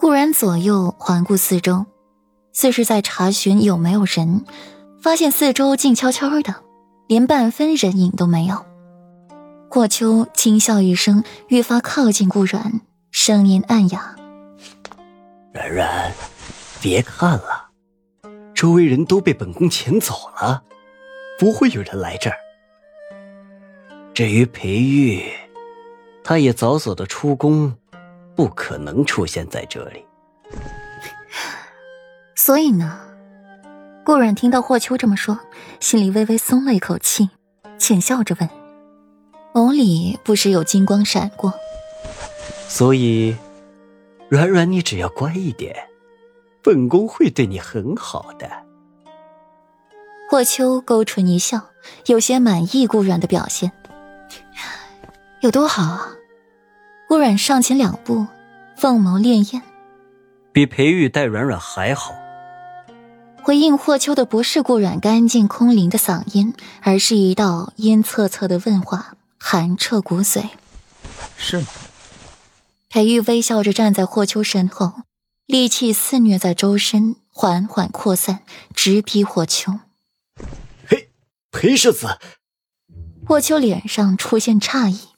顾然左右环顾四周，似是在查询有没有人，发现四周静悄悄的，连半分人影都没有。霍秋轻笑一声，愈发靠近顾然，声音暗哑：“冉冉，别看了，周围人都被本宫遣走了，不会有人来这儿。至于裴玉，他也早早的出宫，不可能出现在这里。所以呢？”顾阮听到霍秋这么说，心里微微松了一口气，浅笑着问。眸里不时有金光闪过，所以，软软，你只要乖一点，本宫会对你很好的。霍秋勾唇一笑，有些满意顾软的表现。有多好啊？顾软上前两步，凤眸潋滟，比裴玉待软软还好。回应霍秋的不是顾软干净空灵的嗓音，而是一道阴恻恻的问话。寒彻骨髓，是吗？裴玉微笑着站在霍秋身后，戾气肆虐在周身，缓缓扩散，直逼霍秋。嘿，裴世子！霍秋脸上出现诧异。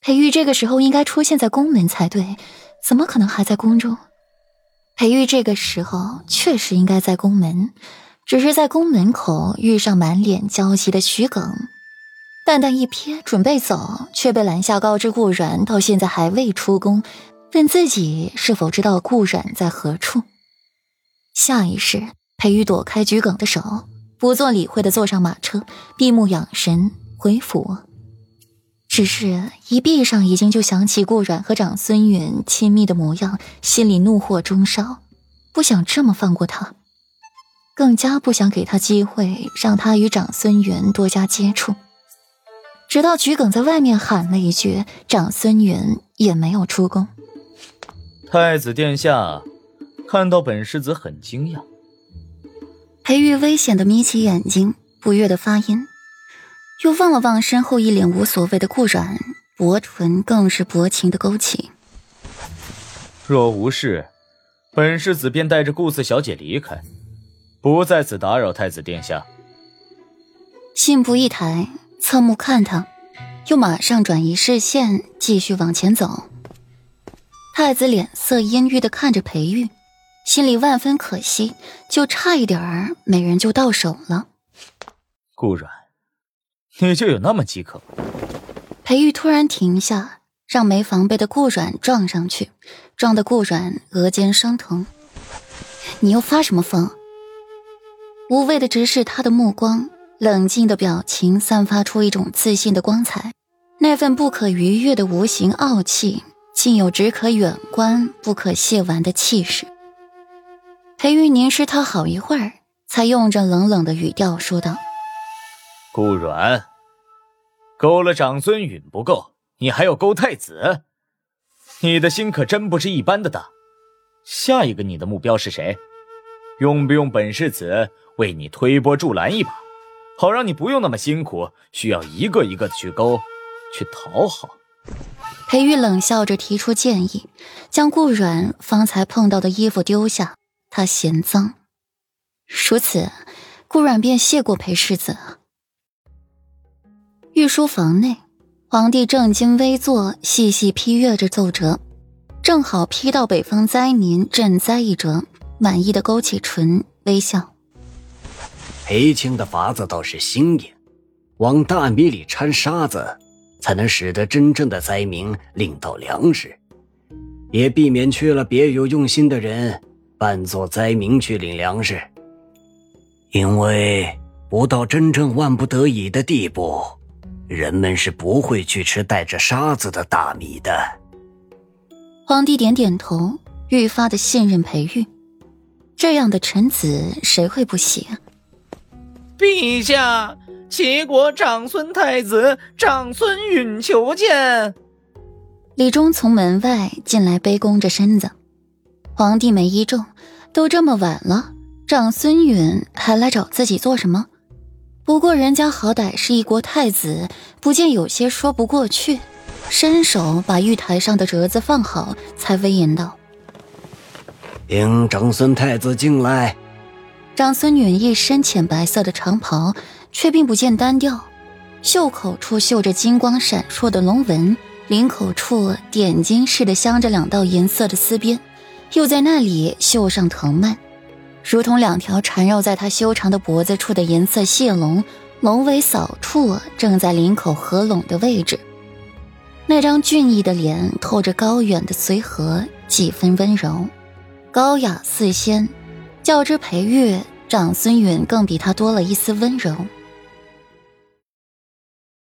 裴玉这个时候应该出现在宫门才对，怎么可能还在宫中？裴玉这个时候确实应该在宫门，只是在宫门口遇上满脸焦急的徐耿。淡淡一瞥，准备走，却被拦下，告知顾阮到现在还未出宫，问自己是否知道顾阮在何处。下意识，裴玉躲开桔梗的手，不做理会的坐上马车，闭目养神回府。只是一闭上，眼睛就想起顾阮和长孙允亲密的模样，心里怒火中烧，不想这么放过他，更加不想给他机会让他与长孙允多加接触。直到桔梗在外面喊了一句，长孙允也没有出宫。太子殿下看到本世子很惊讶。裴玉危险的眯起眼睛，不悦的发音，又望了望身后一脸无所谓的顾阮，薄唇更是薄情的勾起。若无事，本世子便带着顾四小姐离开，不在此打扰太子殿下。信步一抬。侧目看他，又马上转移视线，继续往前走。太子脸色阴郁的看着裴玉，心里万分可惜，就差一点儿美人就到手了。顾软，你就有那么饥渴？裴玉突然停下，让没防备的顾软撞上去，撞得顾软额间生疼。你又发什么疯？无谓的直视他的目光。冷静的表情散发出一种自信的光彩，那份不可逾越的无形傲气，竟有只可远观不可亵玩的气势。裴玉凝视他好一会儿，才用着冷冷的语调说道：“顾软，勾了长孙允不够，你还要勾太子，你的心可真不是一般的大。下一个你的目标是谁？用不用本世子为你推波助澜一把？”好让你不用那么辛苦，需要一个一个的去勾，去讨好。裴玉冷笑着提出建议，将顾软方才碰到的衣服丢下，他嫌脏。如此，顾软便谢过裴世子。御书房内，皇帝正襟危坐，细细批阅着奏折，正好批到北方灾民赈灾一折，满意的勾起唇，微笑。裴青的法子倒是新颖，往大米里掺沙子，才能使得真正的灾民领到粮食，也避免去了别有用心的人扮作灾民去领粮食。因为不到真正万不得已的地步，人们是不会去吃带着沙子的大米的。皇帝点点头，愈发的信任裴玉，这样的臣子谁会不喜啊？陛下，齐国长孙太子长孙允求见。李忠从门外进来，卑躬着身子。皇帝眉一皱，都这么晚了，长孙允还来找自己做什么？不过人家好歹是一国太子，不见有些说不过去，伸手把玉台上的折子放好，才威严道：“迎长孙太子进来。长孙女一身浅白色的长袍，却并不见单调，袖口处绣着金光闪烁的龙纹，领口处点睛似的镶着两道银色的丝边，又在那里绣上藤蔓，如同两条缠绕在他修长的脖子处的银色蟹龙，龙尾扫处正在领口合拢的位置。那张俊逸的脸透着高远的随和，几分温柔，高雅似仙。较之裴玉，长孙允更比他多了一丝温柔。